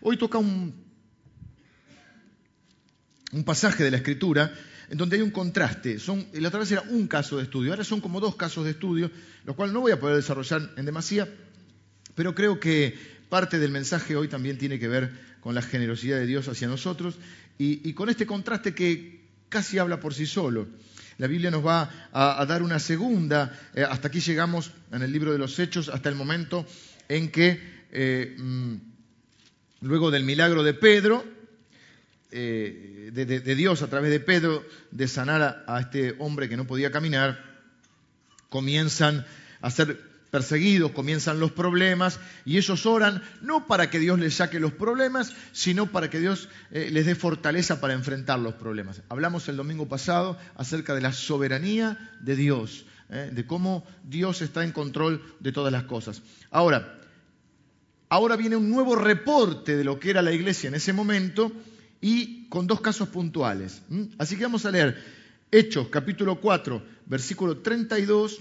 Hoy toca un, un pasaje de la Escritura en donde hay un contraste. Son, la otra vez era un caso de estudio, ahora son como dos casos de estudio, lo cual no voy a poder desarrollar en demasía, pero creo que parte del mensaje hoy también tiene que ver con la generosidad de Dios hacia nosotros y, con este contraste que casi habla por sí solo. La Biblia nos va a, dar una segunda, eh, hasta aquí llegamos en el libro de los Hechos, hasta el momento en que, eh, mm, luego del milagro de Pedro, eh, de, Dios a través de Pedro de sanar a, este hombre que no podía caminar, comienzan a ser perseguidos, comienzan los problemas y ellos oran no para que Dios les saque los problemas, sino para que Dios eh, les dé fortaleza para enfrentar los problemas. Hablamos el domingo pasado acerca de la soberanía de Dios, eh, de cómo Dios está en control de todas las cosas. Ahora, ahora viene un nuevo reporte de lo que era la iglesia en ese momento y con dos casos puntuales. Así que vamos a leer Hechos capítulo 4, versículo 32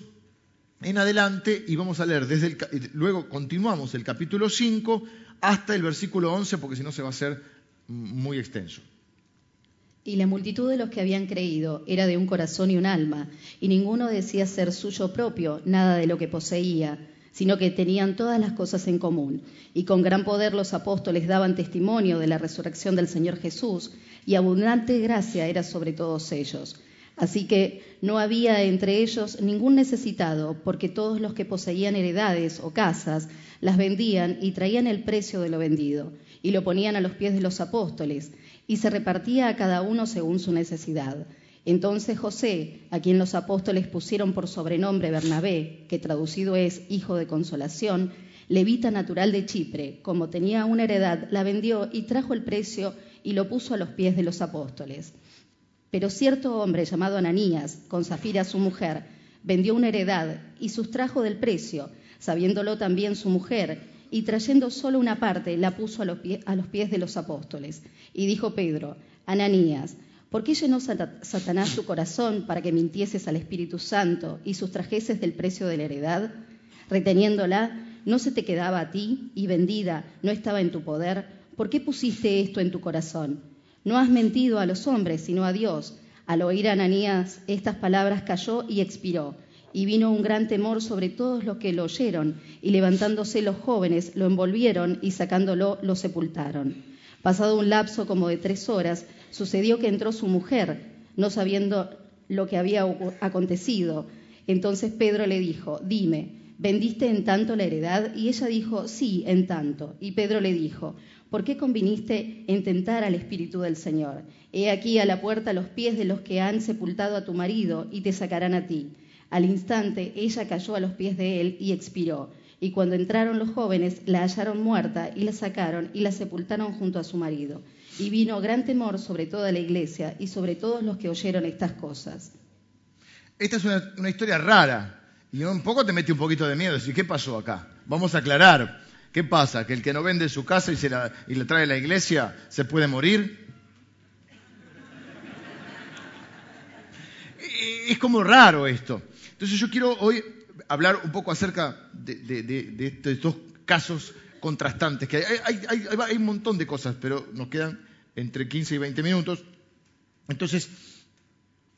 en adelante y vamos a leer desde el, luego continuamos el capítulo 5 hasta el versículo 11 porque si no se va a hacer muy extenso. Y la multitud de los que habían creído era de un corazón y un alma, y ninguno decía ser suyo propio nada de lo que poseía sino que tenían todas las cosas en común. Y con gran poder los apóstoles daban testimonio de la resurrección del Señor Jesús, y abundante gracia era sobre todos ellos. Así que no había entre ellos ningún necesitado, porque todos los que poseían heredades o casas las vendían y traían el precio de lo vendido, y lo ponían a los pies de los apóstoles, y se repartía a cada uno según su necesidad. Entonces José, a quien los apóstoles pusieron por sobrenombre Bernabé, que traducido es hijo de consolación, levita natural de Chipre, como tenía una heredad, la vendió y trajo el precio y lo puso a los pies de los apóstoles. Pero cierto hombre llamado Ananías, con Zafira su mujer, vendió una heredad y sustrajo del precio, sabiéndolo también su mujer, y trayendo solo una parte, la puso a los, pies de los apóstoles. Y dijo Pedro, Ananías, ¿Por qué llenó Satanás tu corazón para que mintieses al Espíritu Santo y sustrajeses del precio de la heredad? Reteniéndola, ¿no se te quedaba a ti y vendida no estaba en tu poder? ¿Por qué pusiste esto en tu corazón? No has mentido a los hombres, sino a Dios. Al oír a Ananías estas palabras cayó y expiró. Y vino un gran temor sobre todos los que lo oyeron, y levantándose los jóvenes lo envolvieron y sacándolo lo sepultaron. Pasado un lapso como de tres horas, sucedió que entró su mujer, no sabiendo lo que había acontecido. Entonces Pedro le dijo, dime, ¿vendiste en tanto la heredad? Y ella dijo, sí, en tanto. Y Pedro le dijo, ¿por qué conviniste en tentar al Espíritu del Señor? He aquí a la puerta los pies de los que han sepultado a tu marido y te sacarán a ti. Al instante ella cayó a los pies de él y expiró. Y cuando entraron los jóvenes, la hallaron muerta y la sacaron y la sepultaron junto a su marido y vino gran temor sobre toda la iglesia y sobre todos los que oyeron estas cosas. Esta es una, historia rara y un poco te mete un poquito de miedo. ¿Qué pasó acá? Vamos a aclarar. ¿Qué pasa? ¿Que el que no vende su casa y, se la, y trae a la iglesia se puede morir? Es como raro esto. Entonces yo quiero hoy hablar un poco acerca de, estos casos contrastantes, que hay, un montón de cosas, pero nos quedan entre 15 y 20 minutos. Entonces,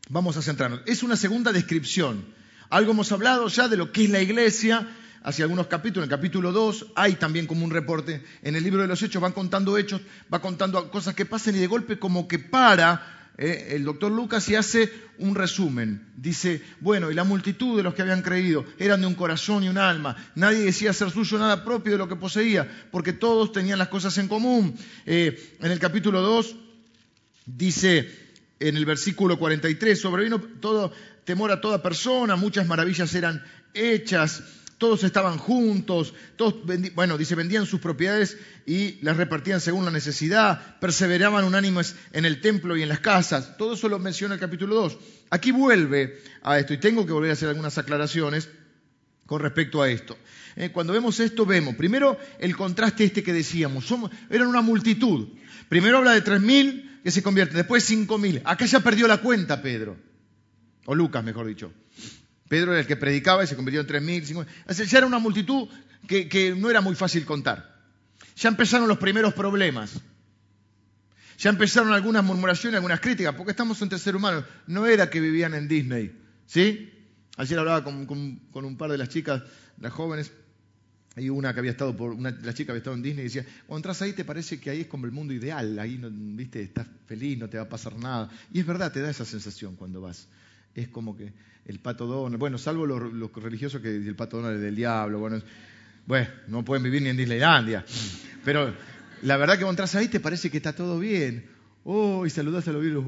vamos a centrarnos. Es una segunda descripción. Algo hemos hablado ya de lo que es la iglesia, hace algunos capítulos, en el capítulo 2 hay también como un reporte, en el libro de los hechos van contando hechos, va contando cosas que pasan y de golpe como que para eh, el doctor Lucas y hace un resumen. Dice, bueno, y la multitud de los que habían creído eran de un corazón y un alma. Nadie decía ser suyo nada propio de lo que poseía, porque todos tenían las cosas en común. Eh, en el capítulo 2 dice, en el versículo 43, sobrevino todo temor a toda persona, muchas maravillas eran hechas todos estaban juntos, todos, bueno, dice, vendían sus propiedades y las repartían según la necesidad, perseveraban unánimes en el templo y en las casas. Todo eso lo menciona el capítulo 2. Aquí vuelve a esto y tengo que volver a hacer algunas aclaraciones con respecto a esto. Eh, cuando vemos esto, vemos primero el contraste este que decíamos. Somos, eran una multitud. Primero habla de 3.000 que se convierten, después 5.000. Acá ya perdió la cuenta Pedro, o Lucas, mejor dicho. Pedro era el que predicaba y se convirtió en 3.000, 5.000. Ya era una multitud que, no era muy fácil contar. ya empezaron los primeros problemas. Ya empezaron algunas murmuraciones, algunas críticas, porque estamos entre seres humanos. No era que vivían en Disney, ¿sí? Ayer hablaba con, un par de las chicas, las jóvenes, hay una que había estado por, una, la chica había estado en Disney y decía, cuando entras ahí te parece que ahí es como el mundo ideal, ahí no, viste, estás feliz, no te va a pasar nada. Y es verdad, te da esa sensación cuando vas. Es como que el pato Donald, bueno, salvo los, religiosos que el pato Donald es del diablo, bueno, bueno, no pueden vivir ni en Disneylandia. Pero la verdad que cuando entras ahí te parece que está todo bien. Oh, y saludás a los bichos,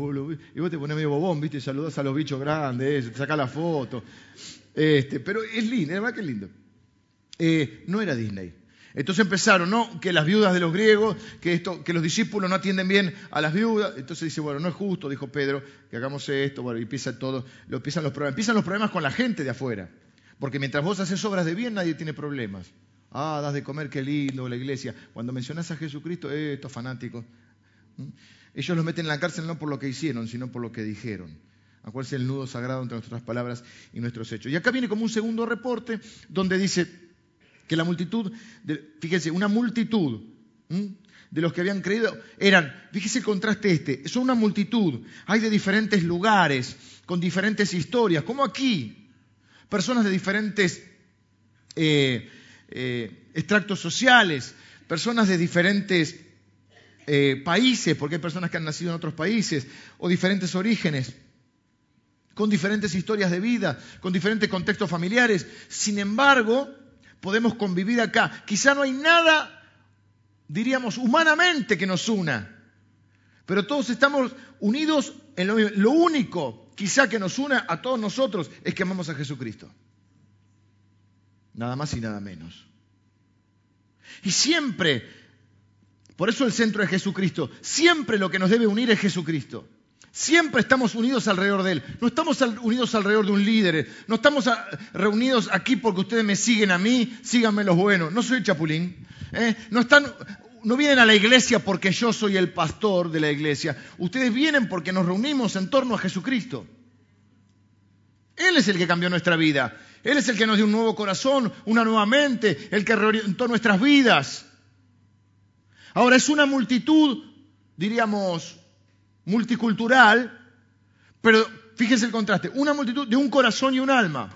y vos te pones medio bobón, viste, y saludás a los bichos grandes, te sacás la foto. Este, pero es lindo, es verdad que lindo. Eh, no era Disney. Entonces empezaron, ¿no? Que las viudas de los griegos, que, los discípulos no atienden bien a las viudas. Entonces dice, bueno, no es justo, dijo Pedro, que hagamos esto, bueno, y empieza todo, lo empiezan los problemas. Empiezan los problemas con la gente de afuera. Porque mientras vos haces obras de bien, nadie tiene problemas. Ah, das de comer, qué lindo, la iglesia. Cuando mencionás a Jesucristo, eh, estos fanáticos. Ellos los meten en la cárcel no por lo que hicieron, sino por lo que dijeron. Acuérdense el nudo sagrado entre nuestras palabras y nuestros hechos. Y acá viene como un segundo reporte donde dice, que la multitud, fíjense, una multitud de los que habían creído eran, fíjese el contraste este, son una multitud, hay de diferentes lugares, con diferentes historias, como aquí, personas de diferentes eh, eh, extractos sociales, personas de diferentes eh, países, porque hay personas que han nacido en otros países, o diferentes orígenes con diferentes historias de vida, con diferentes contextos familiares. Sin embargo, podemos convivir acá. Quizá no hay nada, diríamos, humanamente que nos una, pero todos estamos unidos en lo mismo. Lo único, quizá, que nos una a todos nosotros es que amamos a Jesucristo. Nada más y nada menos. Y siempre, por eso el centro es Jesucristo, siempre lo que nos debe unir es Jesucristo. Siempre estamos unidos alrededor de Él. No estamos unidos alrededor de un líder. No estamos reunidos aquí porque ustedes me siguen a mí, síganme los buenos. No soy chapulín. ¿eh? No, están, no vienen a la iglesia porque yo soy el pastor de la iglesia. Ustedes vienen porque nos reunimos en torno a Jesucristo. Él es el que cambió nuestra vida. Él es el que nos dio un nuevo corazón, una nueva mente, el que reorientó nuestras vidas. Ahora es una multitud, diríamos, multicultural, pero fíjense el contraste, una multitud de un corazón y un alma,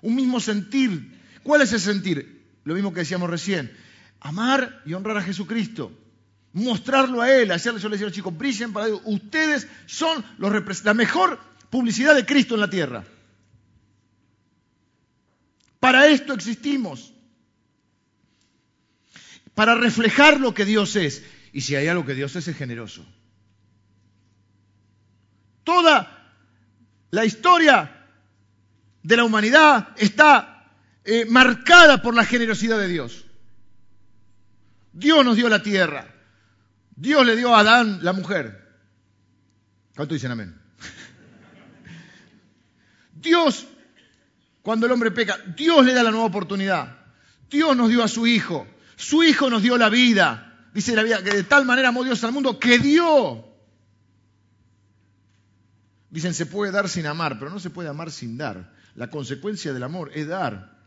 un mismo sentir. ¿Cuál es el sentir? Lo mismo que decíamos recién, amar y honrar a Jesucristo, mostrarlo a Él, hacerle, yo les decía a los chicos, brillen para Dios, ustedes son los, la mejor publicidad de Cristo en la tierra. Para esto existimos. Para reflejar lo que Dios es. Y si hay algo que Dios es, es generoso. Toda la historia de la humanidad está eh, marcada por la generosidad de Dios. Dios nos dio la tierra. Dios le dio a Adán la mujer. ¿Cuánto dicen amén? Dios, cuando el hombre peca, Dios le da la nueva oportunidad. Dios nos dio a su Hijo. Su Hijo nos dio la vida. Dice la vida que de tal manera amó Dios al mundo que dio Dicen, se puede dar sin amar, pero no se puede amar sin dar. La consecuencia del amor es dar.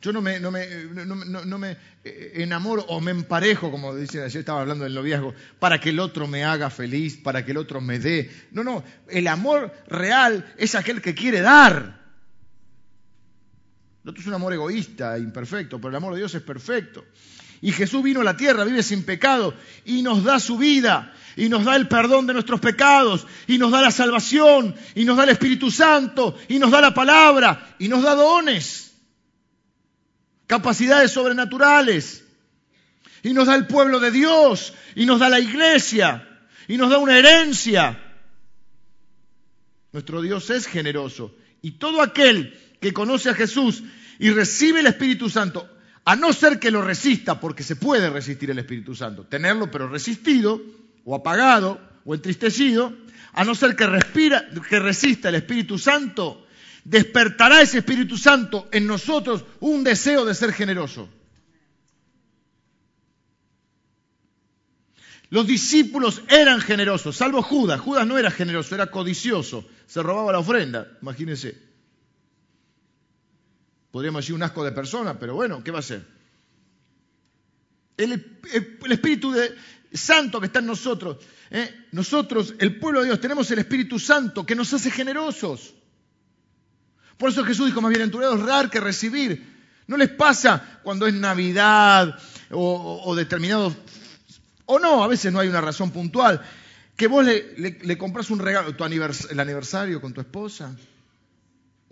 Yo no me, no me, no, me eh, enamoro o me emparejo, como dice ayer estaba hablando del noviazgo, para que el otro me haga feliz, para que el otro me dé. No, no, el amor real es aquel que quiere dar. El otro es un amor egoísta, imperfecto, pero el amor de Dios es perfecto. Y Jesús vino a la tierra, vive sin pecado y nos da su vida y nos da el perdón de nuestros pecados y nos da la salvación y nos da el Espíritu Santo y nos da la palabra y nos da dones, capacidades sobrenaturales y nos da el pueblo de Dios y nos da la iglesia y nos da una herencia. Nuestro Dios es generoso y todo aquel que conoce a Jesús y recibe el Espíritu Santo a no ser que lo resista, porque se puede resistir el Espíritu Santo, tenerlo pero resistido, o apagado, o entristecido, a no ser que, resista el Espíritu Santo, despertará ese Espíritu Santo en nosotros un deseo de ser generoso. Los discípulos eran generosos, salvo Judas. Judas no era generoso, era codicioso. Se robaba la ofrenda, imagínense podríamos decir un asco de persona, pero bueno, ¿qué va a ser? El, Espíritu Santo que está en nosotros. ¿eh? Nosotros, el pueblo de Dios, tenemos el Espíritu Santo que nos hace generosos. Por eso Jesús dijo, más bienaventurado es dar que recibir. ¿No les pasa cuando es Navidad o, determinado, o no, a veces no hay una razón puntual, que vos le, compras un regalo, tu el aniversario con tu esposa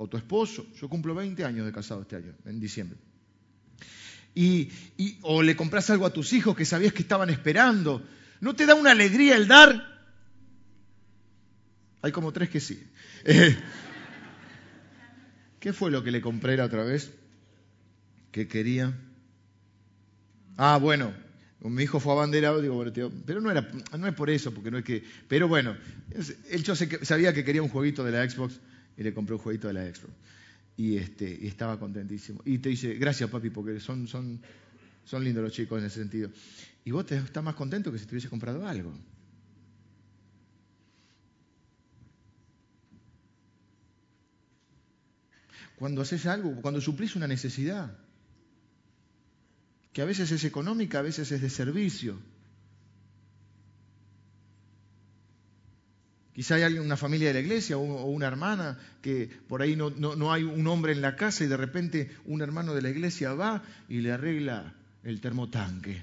o tu esposo? Yo cumplo 20 años de casado este año, en diciembre. Y, o le compras algo a tus hijos que sabías que estaban esperando. ¿No te da una alegría el dar? Hay como tres que sí. ¿Qué fue lo que le compré la otra vez? ¿Qué quería? Ah, bueno, mi hijo fue abanderado, digo, pero no era, no es por eso, porque no es que, pero bueno, él yo sabía que quería un jueguito de la Xbox y le compré un jueguito de la Xbox. Y, este, y estaba contentísimo. Y te dice, gracias papi, porque son, son, son lindos los chicos en ese sentido. Y vos te estás más contento que si te hubiese comprado algo. Cuando haces algo, cuando suplís una necesidad que a veces es económica, a veces es de servicio. Quizá hay alguien, una familia de la iglesia o, una hermana que por ahí no, hay un hombre en la casa y de repente un hermano de la iglesia va y le arregla el termotanque.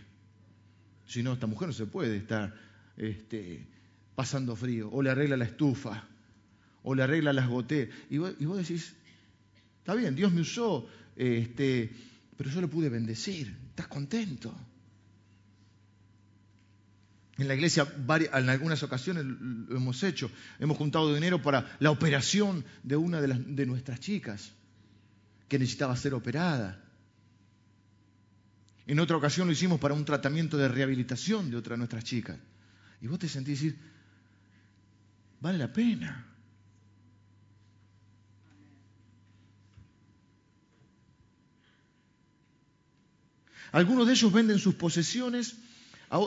Si no, esta mujer no se puede estar este, pasando frío. O le arregla la estufa. O le arregla las goteras. Y vos, y vos decís, está bien, Dios me usó este, pero yo lo pude bendecir. ¿Estás contento? En la iglesia en algunas ocasiones lo hemos hecho. Hemos juntado dinero para la operación de una de, de nuestras chicas que necesitaba ser operada. En otra ocasión lo hicimos para un tratamiento de rehabilitación de otra de nuestras chicas. Y vos te sentís decir, vale la pena. Algunos de ellos venden sus posesiones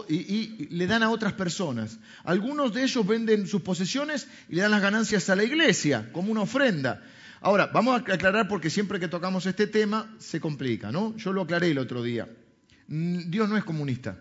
y, le dan a otras personas. Algunos de ellos venden sus posesiones y le dan las ganancias a la iglesia como una ofrenda. Ahora, vamos a aclarar porque siempre que tocamos este tema se complica, ¿no? Yo lo aclaré el otro día. Dios no es comunista.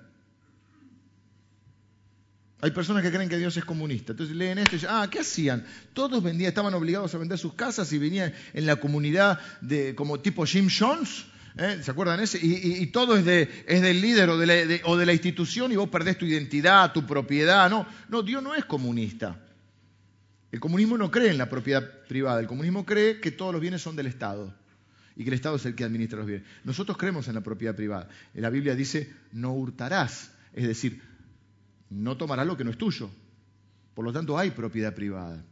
Hay personas que creen que Dios es comunista. Entonces leen esto y dicen, ah, ¿qué hacían? Todos vendían, estaban obligados a vender sus casas y venían en la comunidad de, como tipo Jim Jones ¿Eh? ¿Se acuerdan ese? Y, todo es, del líder o de, la, institución y vos perdés tu identidad, tu propiedad. No, no, Dios no es comunista. El comunismo no cree en la propiedad privada. El comunismo cree que todos los bienes son del Estado y que el Estado es el que administra los bienes. Nosotros creemos en la propiedad privada. La Biblia dice, no hurtarás. Es decir, no tomarás lo que no es tuyo. Por lo tanto, hay propiedad privada.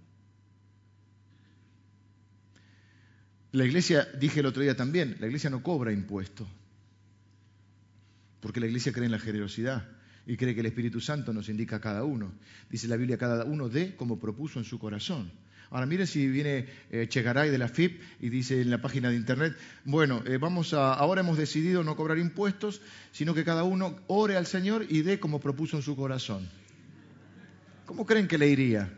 La iglesia, dije el otro día también, la iglesia no cobra impuestos, porque la iglesia cree en la generosidad y cree que el Espíritu Santo nos indica a cada uno. Dice la Biblia, cada uno dé como propuso en su corazón. Ahora mire si viene eh, Chegaray de la FIP y dice en la página de internet, bueno, eh, vamos a, ahora hemos decidido no cobrar impuestos, sino que cada uno ore al Señor y dé como propuso en su corazón. ¿Cómo creen que le iría?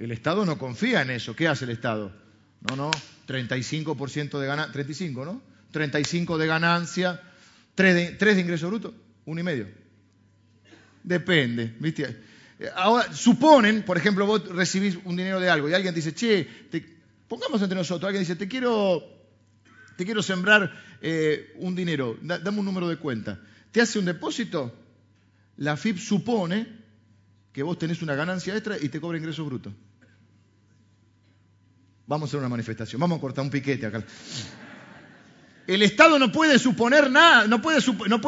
El Estado no confía en eso. ¿Qué hace el Estado? No, no, 35% de ganancia, 35, ¿no? 35 de ganancia, 3 de, ingreso bruto, uno y medio. Depende, ¿viste? Ahora, suponen, por ejemplo, vos recibís un dinero de algo y alguien dice, che, pongamos entre nosotros, alguien dice, te quiero, te quiero sembrar eh, un dinero, dame un número de cuenta. Te hace un depósito, la FIP supone que vos tenés una ganancia extra y te cobra ingreso bruto. Vamos a hacer una manifestación, vamos a cortar un piquete acá. El Estado no puede suponer nada, no puede, no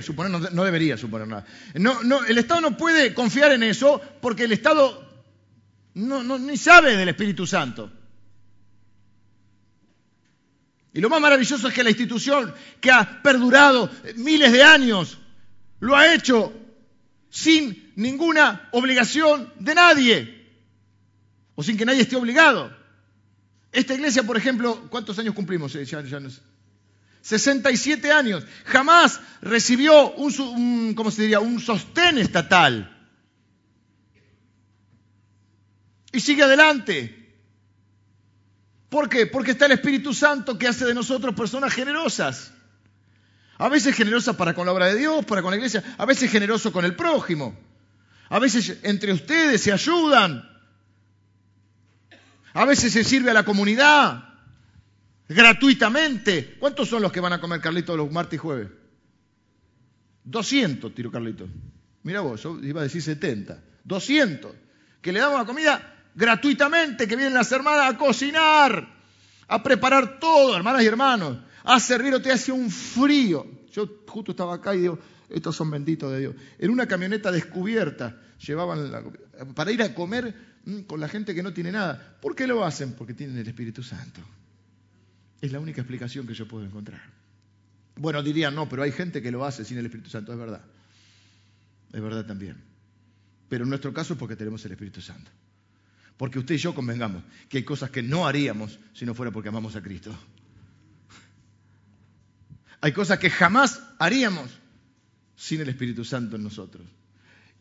suponer, no, debería suponer nada. No, no, el Estado no puede confiar en eso porque el Estado no, ni sabe del Espíritu Santo. Y lo más maravilloso es que la institución que ha perdurado miles de años lo ha hecho sin ninguna obligación de nadie o sin que nadie esté obligado. Esta iglesia, por ejemplo, ¿cuántos años cumplimos? 67 eh, años. Jamás recibió un, ¿cómo se diría? un sostén estatal. Y sigue adelante. ¿Por qué? Porque está el Espíritu Santo que hace de nosotros personas generosas. A veces generosa para con la obra de Dios, para con la iglesia, a veces generoso con el prójimo. A veces entre ustedes se ayudan. A veces se sirve a la comunidad gratuitamente. ¿Cuántos son los que van a comer Carlitos los martes y jueves? 200, tiro Carlitos. Mira vos, yo iba a decir 70. 200. Que le damos la comida gratuitamente, que vienen las hermanas a cocinar, a preparar todo, hermanas y hermanos, a servir, o te hace un frío. Yo justo estaba acá y digo, estos son benditos de Dios. En una camioneta descubierta llevaban para ir a comer con la gente que no tiene nada. ¿Por qué lo hacen? Porque tienen el Espíritu Santo. Es la única explicación que yo puedo encontrar. Bueno, dirían, no, pero hay gente que lo hace sin el Espíritu Santo, es verdad. Es verdad también. Pero en nuestro caso es porque tenemos el Espíritu Santo. Porque usted y yo convengamos que hay cosas que no haríamos si no fuera porque amamos a Cristo. Hay cosas que jamás haríamos sin el Espíritu Santo en nosotros.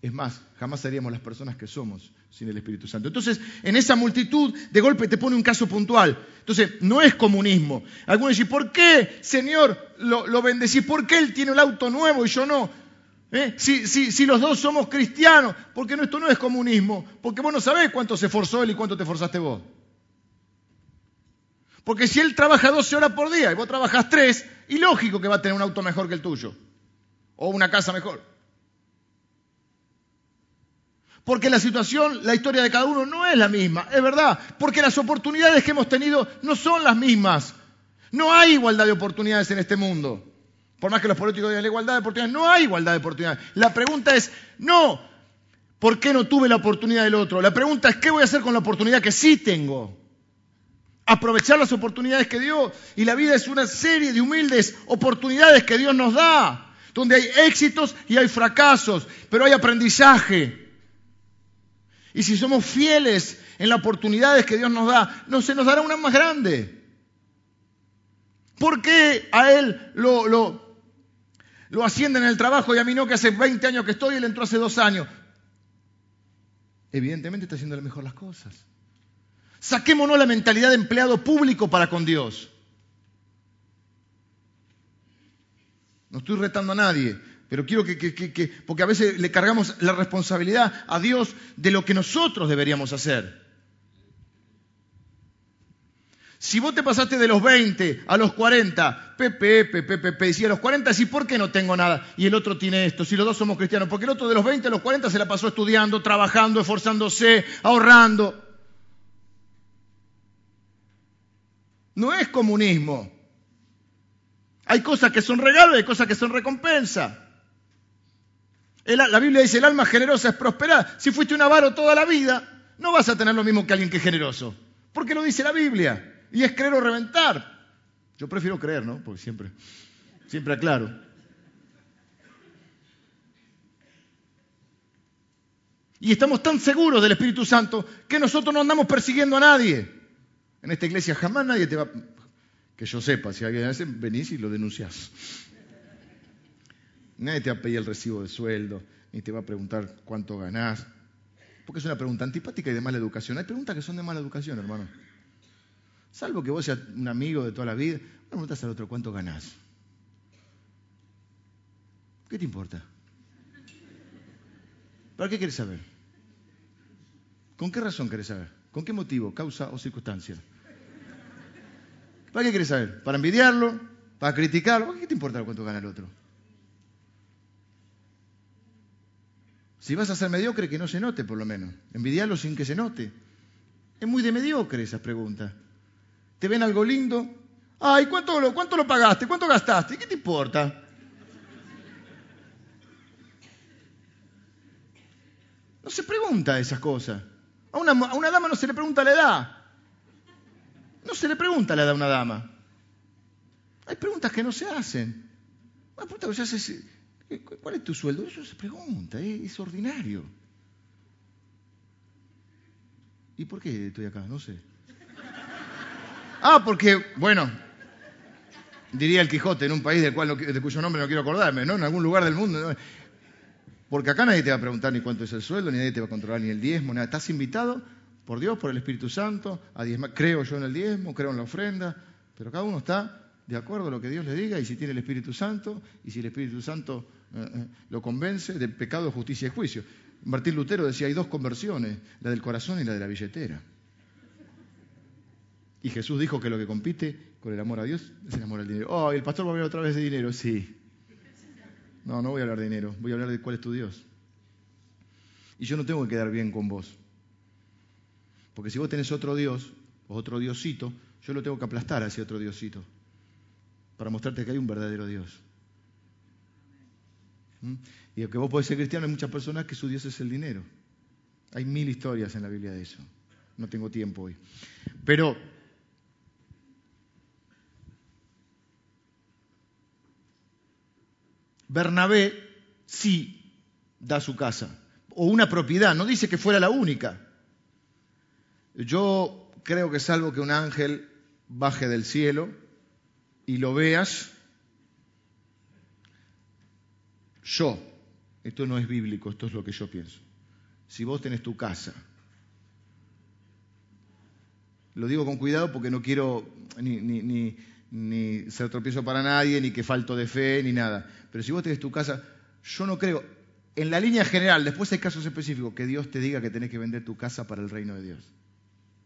Es más, jamás seríamos las personas que somos sin el Espíritu Santo. Entonces, en esa multitud, de golpe te pone un caso puntual. Entonces, no es comunismo. Algunos dicen, ¿por qué, Señor, lo, lo bendecí? ¿Por qué Él tiene el auto nuevo y yo no? ¿Eh? Si, si, los dos somos cristianos, porque esto no es comunismo, porque vos no sabés cuánto se esforzó Él y cuánto te esforzaste vos. Porque si Él trabaja 12 horas por día y vos trabajas 3, y lógico que va a tener un auto mejor que el tuyo, o una casa mejor. Porque la situación, la historia de cada uno no es la misma, es verdad. Porque las oportunidades que hemos tenido no son las mismas. No hay igualdad de oportunidades en este mundo. Por más que los políticos digan la igualdad de oportunidades, no hay igualdad de oportunidades. La pregunta es, no, ¿por qué no tuve la oportunidad del otro? La pregunta es, ¿qué voy a hacer con la oportunidad que sí tengo? Aprovechar las oportunidades que dio. Y la vida es una serie de humildes oportunidades que Dios nos da, donde hay éxitos y hay fracasos, pero hay aprendizaje. Y si somos fieles en las oportunidades que Dios nos da, no se nos dará una más grande. ¿Por qué a Él lo, lo, lo ascienden en el trabajo y a mí no, que hace 20 años que estoy y Él entró hace dos años? Evidentemente está haciendo mejor las cosas. Saquémonos la mentalidad de empleado público para con Dios. No estoy retando a nadie, pero quiero que, que, porque a veces le cargamos la responsabilidad a Dios de lo que nosotros deberíamos hacer. Si vos te pasaste de los 20 a los 40, Pepe, Pepe, Pepe, decía a los 40, ¿sí por qué no tengo nada? Y el otro tiene esto, si los dos somos cristianos, porque el otro de los 20 a los 40 se la pasó estudiando, trabajando, esforzándose, ahorrando. No es comunismo. Hay cosas que son regalos y hay cosas que son recompensa la Biblia dice, el alma generosa es prosperada. Si fuiste un avaro toda la vida, no vas a tener lo mismo que alguien que es generoso. Porque lo dice la Biblia. Y es creer o reventar. Yo prefiero creer, ¿no? Porque siempre, siempre aclaro. Y estamos tan seguros del Espíritu Santo que nosotros no andamos persiguiendo a nadie. En esta iglesia jamás nadie te va... Que yo sepa, si alguien hace, venís y lo denunciás. Nadie te va a pedir el recibo de sueldo, ni te va a preguntar cuánto ganás. Porque es una pregunta antipática y de mala educación. Hay preguntas que son de mala educación, hermano. Salvo que vos seas un amigo de toda la vida, preguntas al otro cuánto ganás. ¿Qué te importa? ¿Para qué quieres saber? ¿Con qué razón quieres saber? ¿Con qué motivo, causa o circunstancia? ¿Para qué quieres saber? ¿Para envidiarlo? ¿Para criticarlo? ¿Qué te importa cuánto gana el otro? Si vas a ser mediocre, que no se note por lo menos. Envidiarlo sin que se note. Es muy de mediocre esa pregunta. ¿Te ven algo lindo? Ay, ¿cuánto lo, cuánto lo pagaste? ¿Cuánto gastaste? ¿Qué te importa? No se pregunta esas cosas. A una, a una, dama no se le pregunta la edad. No se le pregunta la edad a una dama. Hay preguntas que no se hacen. Una pregunta que se hace ¿Cuál es tu sueldo? Eso se pregunta, es ordinario. ¿Y por qué estoy acá? No sé. Ah, porque, bueno, diría el Quijote, en un país del cual de cuyo nombre no quiero acordarme, ¿no? En algún lugar del mundo. Porque acá nadie te va a preguntar ni cuánto es el sueldo, ni nadie te va a controlar ni el diezmo, nada. Estás invitado por Dios, por el Espíritu Santo, a diezmar. Creo yo en el diezmo, creo en la ofrenda, pero cada uno está de acuerdo a lo que Dios le diga y si tiene el Espíritu Santo y si el Espíritu Santo eh, eh, lo convence del pecado, justicia y juicio. Martín Lutero decía, hay dos conversiones, la del corazón y la de la billetera. Y Jesús dijo que lo que compite con el amor a Dios es el amor al dinero. Oh, el pastor va a hablar otra vez de dinero, sí. No, no voy a hablar de dinero, voy a hablar de cuál es tu Dios. Y yo no tengo que quedar bien con vos. Porque si vos tenés otro Dios, o otro Diosito, yo lo tengo que aplastar a ese otro Diosito. Para mostrarte que hay un verdadero Dios. Y aunque vos podés ser cristiano, hay muchas personas que su Dios es el dinero. Hay mil historias en la Biblia de eso. No tengo tiempo hoy. Pero Bernabé sí da su casa, o una propiedad, no dice que fuera la única. Yo creo que salvo que un ángel baje del cielo y lo veas, yo, esto no es bíblico, esto es lo que yo pienso. Si vos tenés tu casa, lo digo con cuidado porque no quiero ni, ser tropiezo para nadie, ni que falto de fe, ni nada. Pero si vos tenés tu casa, yo no creo, en la línea general, después hay casos específicos, que Dios te diga que tenés que vender tu casa para el reino de Dios.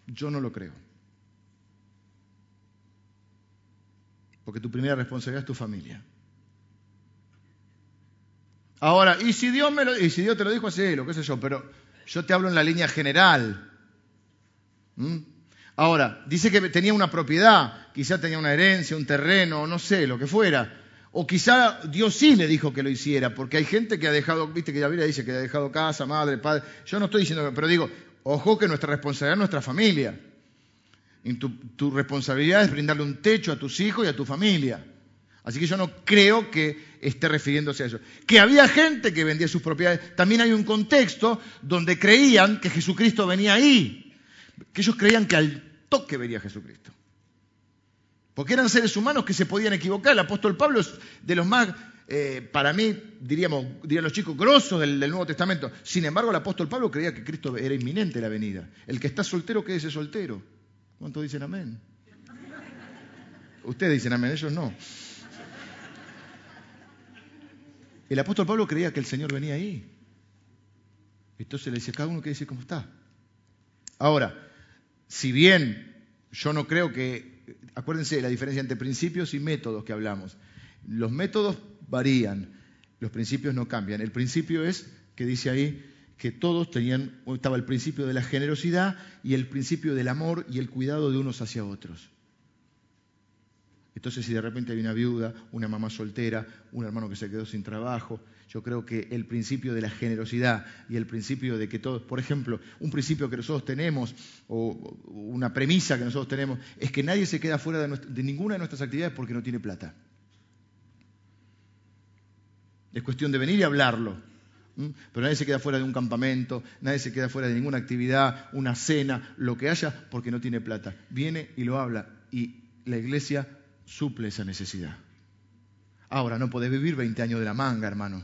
Yo no lo creo. Porque tu primera responsabilidad es tu familia. Ahora, y si Dios me lo, y si Dios te lo dijo, así, lo que sé yo, pero yo te hablo en la línea general. ¿Mm? Ahora, dice que tenía una propiedad, quizá tenía una herencia, un terreno, no sé, lo que fuera. O quizá Dios sí le dijo que lo hiciera, porque hay gente que ha dejado, viste que la Biblia dice que ha dejado casa, madre, padre. Yo no estoy diciendo, pero digo, ojo que nuestra responsabilidad es nuestra familia. Y tu, tu responsabilidad es brindarle un techo a tus hijos y a tu familia. Así que yo no creo que esté refiriéndose a eso. Que había gente que vendía sus propiedades. También hay un contexto donde creían que Jesucristo venía ahí. Que ellos creían que al toque venía Jesucristo. Porque eran seres humanos que se podían equivocar. El apóstol Pablo es de los más, eh, para mí, diríamos, dirían los chicos, grosos del, Nuevo Testamento. Sin embargo, el apóstol Pablo creía que Cristo era inminente la venida. El que está soltero, quédese soltero. ¿Cuántos dicen amén? Ustedes dicen amén, ellos no. El apóstol Pablo creía que el Señor venía ahí. Entonces le decía, cada uno que dice cómo está. Ahora, si bien yo no creo que, acuérdense de la diferencia entre principios y métodos que hablamos. Los métodos varían, los principios no cambian. El principio es, que dice ahí, que todos tenían, estaba el principio de la generosidad y el principio del amor y el cuidado de unos hacia otros. Entonces, si de repente hay una viuda, una mamá soltera, un hermano que se quedó sin trabajo, yo creo que el principio de la generosidad y el principio de que todos, por ejemplo, un principio que nosotros tenemos o una premisa que nosotros tenemos es que nadie se queda fuera de, ninguna de nuestras actividades porque no tiene plata. Es cuestión de venir y hablarlo. Pero nadie se queda fuera de un campamento, nadie se queda fuera de ninguna actividad, una cena, lo que haya, porque no tiene plata. Viene y lo habla. Y la iglesia suple esa necesidad. Ahora, no podés vivir 20 años de la manga, hermano.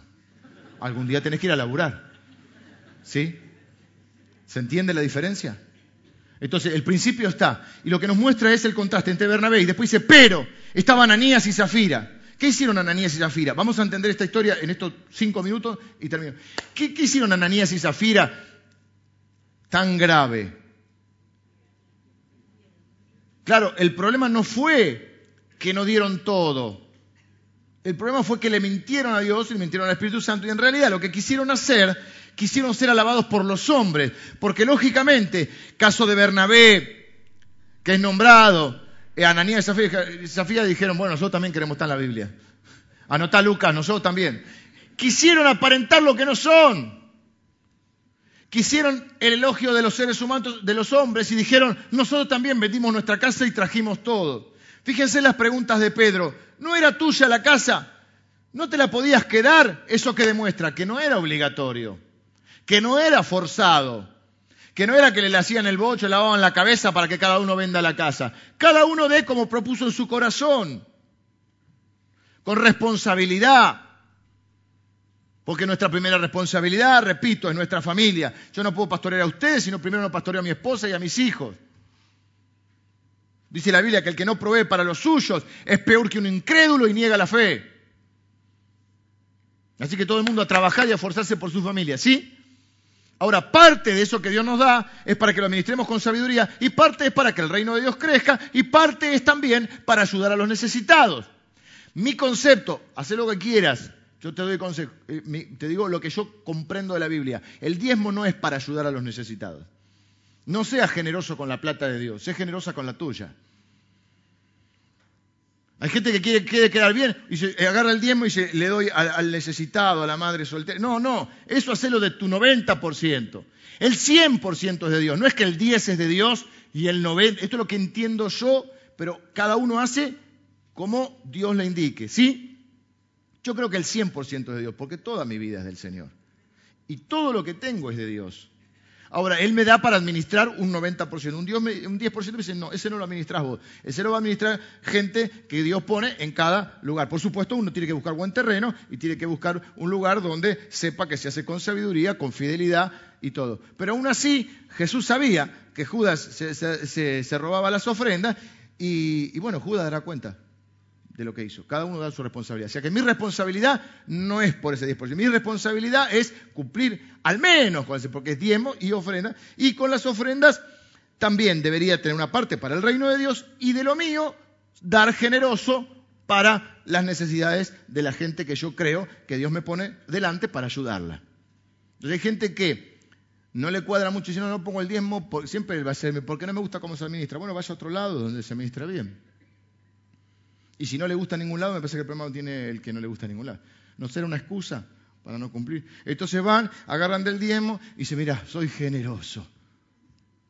Algún día tenés que ir a laburar. ¿Sí? ¿Se entiende la diferencia? Entonces, el principio está. Y lo que nos muestra es el contraste entre Bernabé y después dice, pero estaban Ananías y Zafira. ¿Qué hicieron Ananías y Zafira? Vamos a entender esta historia en estos cinco minutos y termino. ¿Qué, qué hicieron Ananías y Zafira tan grave? Claro, el problema no fue que no dieron todo. El problema fue que le mintieron a Dios y le mintieron al Espíritu Santo y en realidad lo que quisieron hacer, quisieron ser alabados por los hombres, porque lógicamente, caso de Bernabé, que es nombrado, eh, Ananías y Zafía, dijeron, bueno, nosotros también queremos estar en la Biblia. Anotá Lucas, nosotros también. Quisieron aparentar lo que no son. Quisieron el elogio de los seres humanos, de los hombres, y dijeron, nosotros también vendimos nuestra casa y trajimos todo. Fíjense las preguntas de Pedro. ¿No era tuya la casa? ¿No te la podías quedar? Eso que demuestra que no era obligatorio, que no era forzado, que no era que le hacían el bocho, le lavaban la cabeza para que cada uno venda la casa. Cada uno dé como propuso en su corazón, con responsabilidad. Porque nuestra primera responsabilidad, repito, es nuestra familia. Yo no puedo pastorear a ustedes, sino primero no pastoreo a mi esposa y a mis hijos. Dice la Biblia que el que no provee para los suyos es peor que un incrédulo y niega la fe. Así que todo el mundo a trabajar y a esforzarse por su familia, ¿sí? Ahora, parte de eso que Dios nos da es para que lo administremos con sabiduría y parte es para que el reino de Dios crezca y parte es también para ayudar a los necesitados. Mi concepto, haz lo que quieras, yo te doy consejo, eh, te digo lo que yo comprendo de la Biblia. El diezmo no es para ayudar a los necesitados. No seas generoso con la plata de Dios, sé generosa con la tuya. Hay gente que quiere, quedar bien y se eh, agarra el diezmo y se, le doy al, necesitado, a la madre soltera. No, no, eso hacelo de tu 90%. El 100% es de Dios. No es que el 10 es de Dios y el 90%. Esto es lo que entiendo yo, pero cada uno hace como Dios le indique. ¿Sí? Yo creo que el 100% es de Dios, porque toda mi vida es del Señor. Y todo lo que tengo es de Dios. Ahora, Él me da para administrar un 90%. Un, Dios un 10% me dice, no, ese no lo administras vos. Ese lo va a administrar gente que Dios pone en cada lugar. Por supuesto, uno tiene que buscar buen terreno y tiene que buscar un lugar donde sepa que se hace con sabiduría, con fidelidad y todo. Pero aún así, Jesús sabía que Judas se, robaba las ofrendas y bueno, Judas dará cuenta de lo que hizo. Cada uno da su responsabilidad. O sea que mi responsabilidad no es por ese 10%. Mi responsabilidad es cumplir al menos con ese, porque es diezmo y ofrenda. Y con las ofrendas también debería tener una parte para el reino de Dios y de lo mío dar generoso para las necesidades de la gente que yo creo que Dios me pone delante para ayudarla. Entonces hay gente que no le cuadra mucho y si no, no pongo el diezmo, siempre va a ser, ¿por qué no me gusta cómo se administra? Bueno, vaya a otro lado donde se administra bien. Y si no le gusta a ningún lado, me parece que el problema tiene el que no le gusta a ningún lado. No será una excusa para no cumplir. Entonces van, agarran del diezmo y dicen, mira, soy generoso.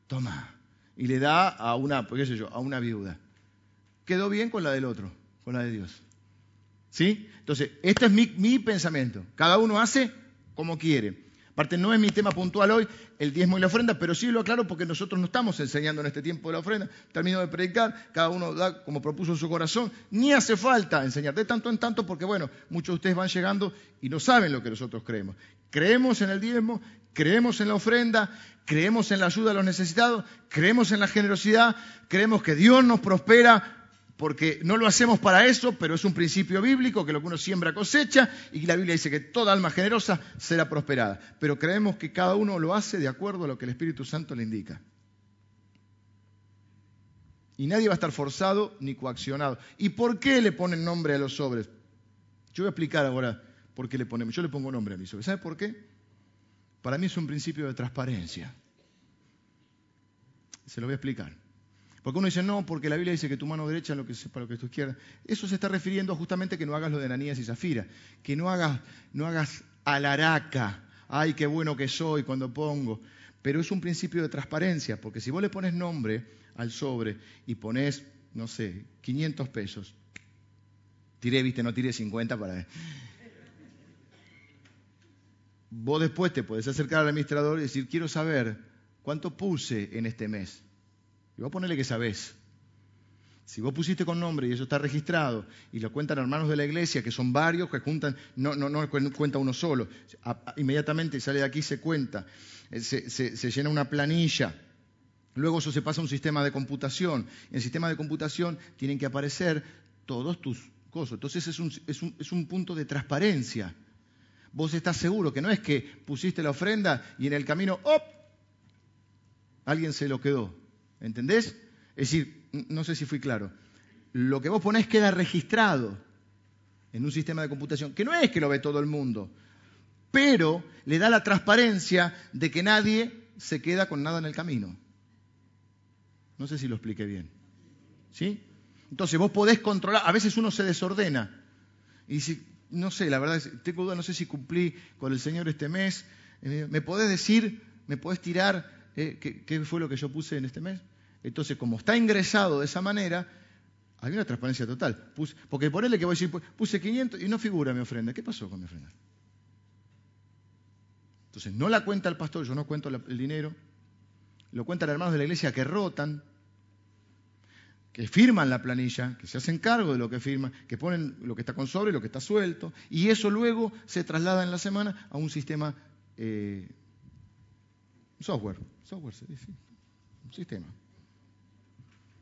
Toma. Y le da a una, qué sé yo, a una viuda. Quedó bien con la del otro, con la de Dios. ¿Sí? Entonces, este es mi pensamiento. Cada uno hace como quiere. Aparte, no es mi tema puntual hoy el diezmo y la ofrenda, pero sí lo aclaro porque nosotros no estamos enseñando en este tiempo de la ofrenda. Termino de predicar, cada uno da como propuso su corazón. Ni hace falta enseñar de tanto en tanto porque, bueno, muchos de ustedes van llegando y no saben lo que nosotros creemos. Creemos en el diezmo, creemos en la ofrenda, creemos en la ayuda a los necesitados, creemos en la generosidad, creemos que Dios nos prospera porque no lo hacemos para eso, pero es un principio bíblico que lo que uno siembra cosecha y la Biblia dice que toda alma generosa será prosperada. Pero creemos que cada uno lo hace de acuerdo a lo que el Espíritu Santo le indica. Y nadie va a estar forzado ni coaccionado. ¿Y por qué le ponen nombre a los sobres? Yo voy a explicar ahora por qué le ponemos. Yo le pongo nombre a mis sobres. ¿Sabe por qué? Para mí es un principio de transparencia. Se lo voy a explicar. Porque uno dice, no, porque la Biblia dice que tu mano derecha es lo que para lo que tu izquierda. Eso se está refiriendo justamente a que no hagas lo de Ananías y Zafira. Que no hagas, no hagas alaraca. Ay, qué bueno que soy cuando pongo. Pero es un principio de transparencia, porque si vos le pones nombre al sobre y pones, no sé, 500 pesos, tiré, viste, no tiré 50 para... Vos después te podés acercar al administrador y decir, quiero saber cuánto puse en este mes. Y vos ponerle que sabés. Si vos pusiste con nombre y eso está registrado y lo cuentan hermanos de la iglesia, que son varios que juntan, no, no, no cuenta uno solo, inmediatamente sale de aquí, se cuenta, eh, se, llena una planilla, luego eso se pasa a un sistema de computación. En el sistema de computación tienen que aparecer todos tus cosas. Entonces es un, es un, es un punto de transparencia. Vos estás seguro que no es que pusiste la ofrenda y en el camino, ¡op! Alguien se lo quedó. ¿Entendés? Es decir, no sé si fui claro. Lo que vos ponés queda registrado en un sistema de computación, que no es que lo ve todo el mundo, pero le da la transparencia de que nadie se queda con nada en el camino. No sé si lo expliqué bien. ¿Sí? Entonces vos podés controlar, a veces uno se desordena y dice, no sé, la verdad, tengo duda, no sé si cumplí con el Señor este mes. Eh, ¿Me podés decir, me podés tirar eh, qué, qué fue lo que yo puse en este mes? Entonces, como está ingresado de esa manera, hay una transparencia total. porque ponerle que voy a decir, puse 500 y no figura mi ofrenda. ¿Qué pasó con mi ofrenda? Entonces, no la cuenta el pastor, yo no cuento el dinero. Lo cuentan hermanos de la iglesia que rotan, que firman la planilla, que se hacen cargo de lo que firman, que ponen lo que está con sobre y lo que está suelto, y eso luego se traslada en la semana a un sistema, eh, software, software, un sistema.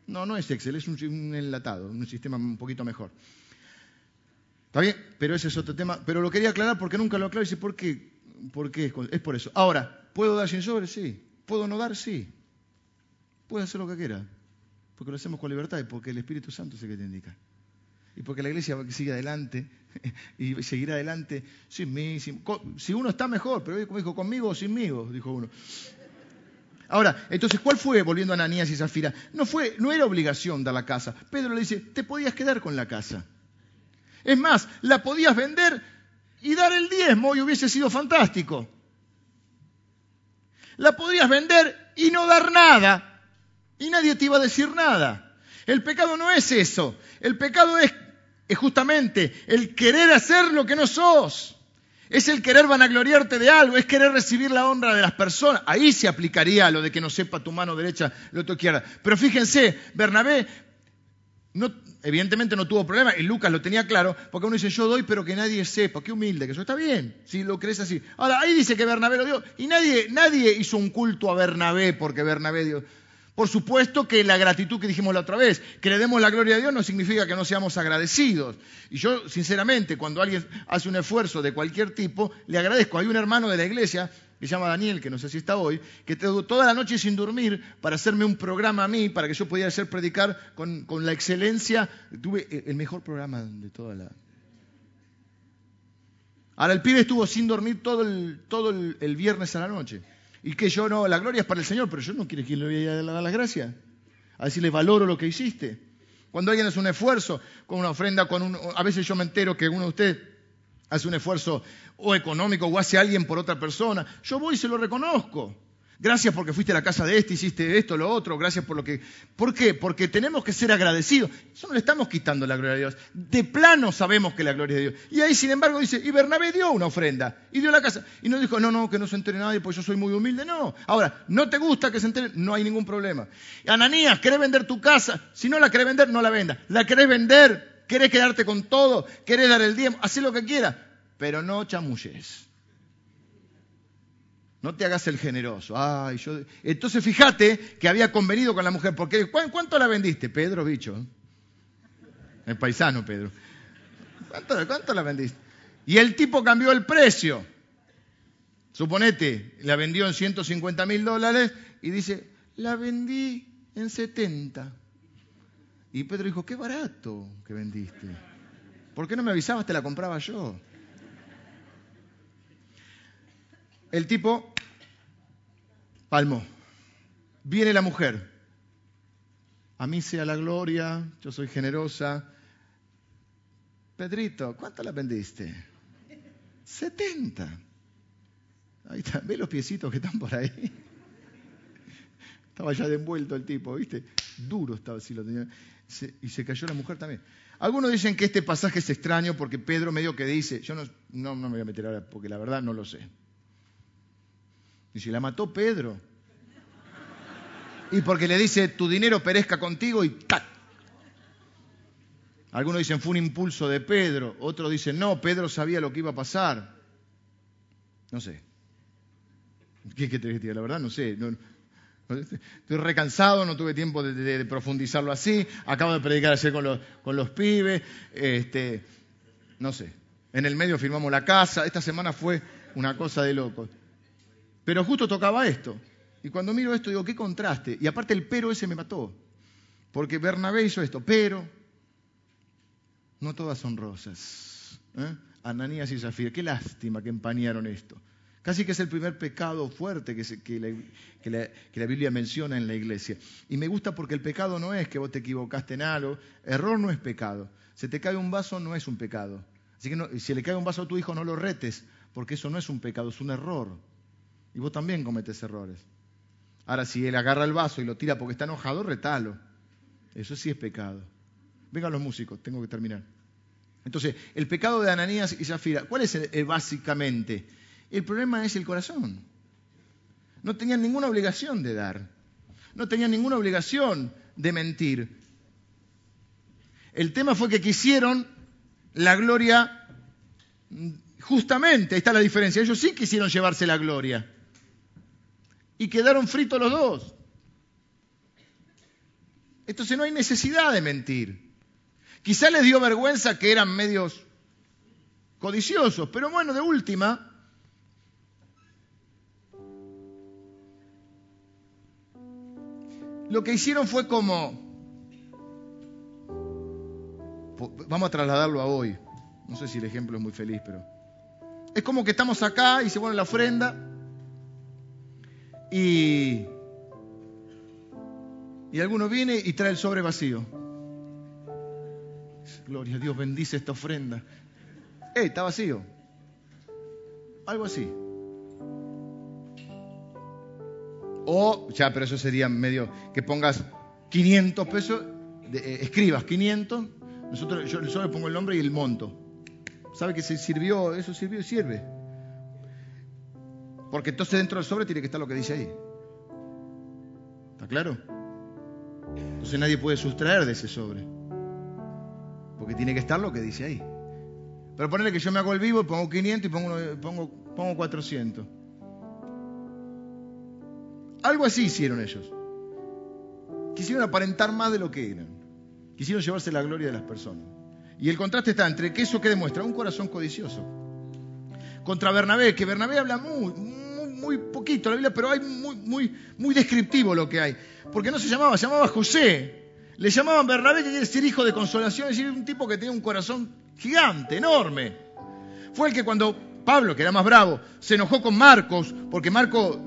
No, no es Excel, es un, enlatado, un sistema un poquito mejor. ¿Está bien? Pero ese es otro tema. Pero lo quería aclarar porque nunca lo aclaro y dice, ¿por qué? Es por eso. Ahora, ¿puedo dar sin sobre? Sí. ¿Puedo no dar? Sí. Puede hacer lo que quiera. Porque lo hacemos con libertad y porque el Espíritu Santo es el que te indica. Y porque la iglesia sigue adelante y seguirá adelante sin mí. si uno está mejor, pero como dijo, conmigo o sinmigo, dijo uno. Ahora, entonces, ¿cuál fue, volviendo a Ananías y Zafira? No, fue, no era obligación dar la casa. Pedro le dice, te podías quedar con la casa. Es más, la podías vender y dar el diezmo y hubiese sido fantástico. La podrías vender y no dar nada y nadie te iba a decir nada. El pecado no es eso. El pecado es, es justamente el querer hacer lo que no sos. Es el querer vanagloriarte de algo, es querer recibir la honra de las personas. Ahí se aplicaría lo de que no sepa tu mano derecha lo tu izquierda. Pero fíjense, Bernabé evidentemente no tuvo problema, y Lucas lo tenía claro, porque uno dice, yo doy, pero que nadie sepa, qué humilde, que eso está bien, si lo crees así. Ahora, ahí dice que Bernabé lo dio, y nadie, nadie hizo un culto a Bernabé porque Bernabé dio. Por supuesto que la gratitud que dijimos la otra vez, que le demos la gloria a Dios no significa que no seamos agradecidos. Y yo, sinceramente, cuando alguien hace un esfuerzo de cualquier tipo, le agradezco. Hay un hermano de la iglesia que se llama Daniel, que no sé si está hoy, que toda la noche sin dormir para hacerme un programa a mí, para que yo pudiera hacer predicar con, la excelencia. Tuve el mejor programa de toda la... Ahora el pibe estuvo sin dormir todo el, todo el viernes a la noche. Y que yo no, la gloria es para el Señor, pero yo no quiero que le voy a dar las gracias. A decirle valoro lo que hiciste. Cuando alguien hace un esfuerzo con una ofrenda, con un, a veces yo me entero que uno de ustedes hace un esfuerzo o económico o hace alguien por otra persona, yo voy y se lo reconozco. Gracias porque fuiste a la casa de este, hiciste esto, lo otro, gracias por lo que... ¿Por qué? Porque tenemos que ser agradecidos. Eso no le estamos quitando la gloria a Dios. De plano sabemos que la gloria es de Dios. Y ahí, sin embargo, dice, y Bernabé dio una ofrenda, y dio la casa. Y no dijo, no, no, que no se entere nadie, porque yo soy muy humilde. No. Ahora, ¿no te gusta que se entere? No hay ningún problema. Ananías, ¿querés vender tu casa? Si no la querés vender, no la venda. ¿La querés vender? ¿Querés quedarte con todo? ¿Querés dar el diezmo? Haz lo que quieras, pero no chamulles. No te hagas el generoso. Ay, yo... Entonces fíjate que había convenido con la mujer. Porque, ¿Cuánto la vendiste? Pedro, bicho. El paisano, Pedro. ¿Cuánto, ¿Cuánto la vendiste? Y el tipo cambió el precio. Suponete, la vendió en 150 mil dólares y dice, la vendí en 70. Y Pedro dijo, qué barato que vendiste. ¿Por qué no me avisabas? Te la compraba yo. El tipo palmó. Viene la mujer. A mí sea la gloria, yo soy generosa. Pedrito, ¿cuánto la vendiste? 70. Ahí está, ve los piecitos que están por ahí. Estaba ya envuelto el tipo, ¿viste? Duro estaba si lo tenía. y se cayó la mujer también. Algunos dicen que este pasaje es extraño porque Pedro medio que dice, yo no, no, no me voy a meter ahora porque la verdad no lo sé. Si la mató Pedro. Y porque le dice, tu dinero perezca contigo y ¡tac! Algunos dicen, fue un impulso de Pedro. Otros dicen, no, Pedro sabía lo que iba a pasar. No sé. ¿Qué, qué te? La verdad, no sé. estoy recansado, no tuve tiempo de, profundizarlo así. Acabo de predicar ayer con los, con los pibes. Este, no sé. En el medio firmamos la casa. Esta semana fue una cosa de locos. Pero justo tocaba esto. Y cuando miro esto digo, qué contraste. Y aparte el pero ese me mató. Porque Bernabé hizo esto, pero no todas son rosas. ¿eh? Ananías y Zafira, qué lástima que empañaron esto. Casi que es el primer pecado fuerte que, la, Biblia menciona en la iglesia. Y me gusta porque el pecado no es que vos te equivocaste en algo, error no es pecado. Se te cae un vaso no es un pecado. Así que si le cae un vaso a tu hijo no lo retes, porque eso no es un pecado, es un error. Y vos también cometes errores. Ahora, si él agarra el vaso y lo tira porque está enojado, retalo. Eso sí es pecado. Vengan los músicos, tengo que terminar. Entonces, el pecado de Ananías y Zafira, ¿cuál es básicamente? El problema es el corazón. No tenían ninguna obligación de dar. No tenían ninguna obligación de mentir. El tema fue que quisieron la gloria justamente, ahí está la diferencia. Ellos sí quisieron llevarse la gloria y quedaron fritos los dos. Entonces no hay necesidad de mentir. Quizá les dio vergüenza que eran medios codiciosos, pero bueno, de última, lo que hicieron fue como, vamos a trasladarlo a hoy, no sé si el ejemplo es muy feliz, pero es como que estamos acá y se pone la ofrenda y, y alguno viene y trae el sobre vacío. Gloria a Dios, bendice esta ofrenda. ¡Eh, está vacío! Algo así. O, ya, pero eso sería medio, que pongas 500 pesos, eh, escribas 500, nosotros, yo solo pongo el nombre y el monto. ¿Sabe que se sirvió? Eso sirvió y sirve. Porque entonces dentro del sobre tiene que estar lo que dice ahí. ¿Está claro? Entonces nadie puede sustraer de ese sobre. Porque tiene que estar lo que dice ahí. Pero ponerle que yo me hago el vivo y pongo 500 y pongo, pongo, pongo 400. Algo así hicieron ellos. Quisieron aparentar más de lo que eran. Quisieron llevarse la gloria de las personas. Y el contraste está entre que eso que demuestra un corazón codicioso. Contra Bernabé, que Bernabé habla muy, muy, poquito la Biblia, pero hay muy, muy, muy descriptivo lo que hay. Porque no se llamaba, se llamaba José. Le llamaban Bernabé, que quiere decir hijo de consolación, es decir, un tipo que tenía un corazón gigante, enorme. Fue el que cuando Pablo, que era más bravo, se enojó con Marcos, porque Marcos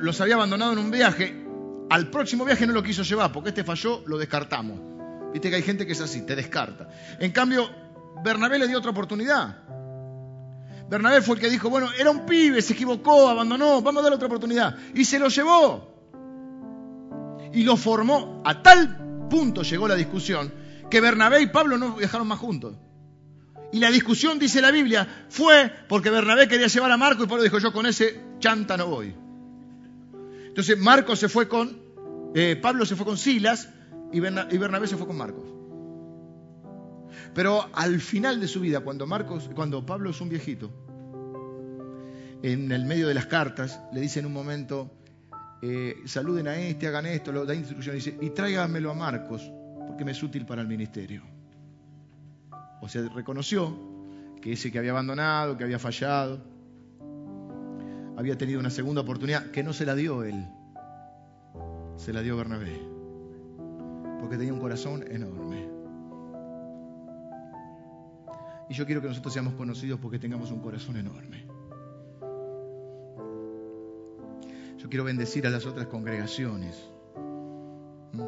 los había abandonado en un viaje, al próximo viaje no lo quiso llevar, porque este falló, lo descartamos. Viste que hay gente que es así, te descarta. En cambio, Bernabé le dio otra oportunidad. Bernabé fue el que dijo, bueno, era un pibe, se equivocó, abandonó, vamos a darle otra oportunidad. Y se lo llevó. Y lo formó. A tal punto llegó la discusión que Bernabé y Pablo no viajaron más juntos. Y la discusión, dice la Biblia, fue porque Bernabé quería llevar a Marco y Pablo dijo, yo con ese chanta no voy. Entonces Marco se fue con, eh, Pablo se fue con Silas y Bernabé se fue con Marcos. Pero al final de su vida, cuando, Marcos, cuando Pablo es un viejito, en el medio de las cartas, le dice en un momento, eh, saluden a este, hagan esto, lo da instrucciones, dice, y tráigamelo a Marcos, porque me es útil para el ministerio. O sea, reconoció que ese que había abandonado, que había fallado, había tenido una segunda oportunidad, que no se la dio él, se la dio Bernabé porque tenía un corazón enorme. Y yo quiero que nosotros seamos conocidos porque tengamos un corazón enorme. Yo quiero bendecir a las otras congregaciones. ¿Mm?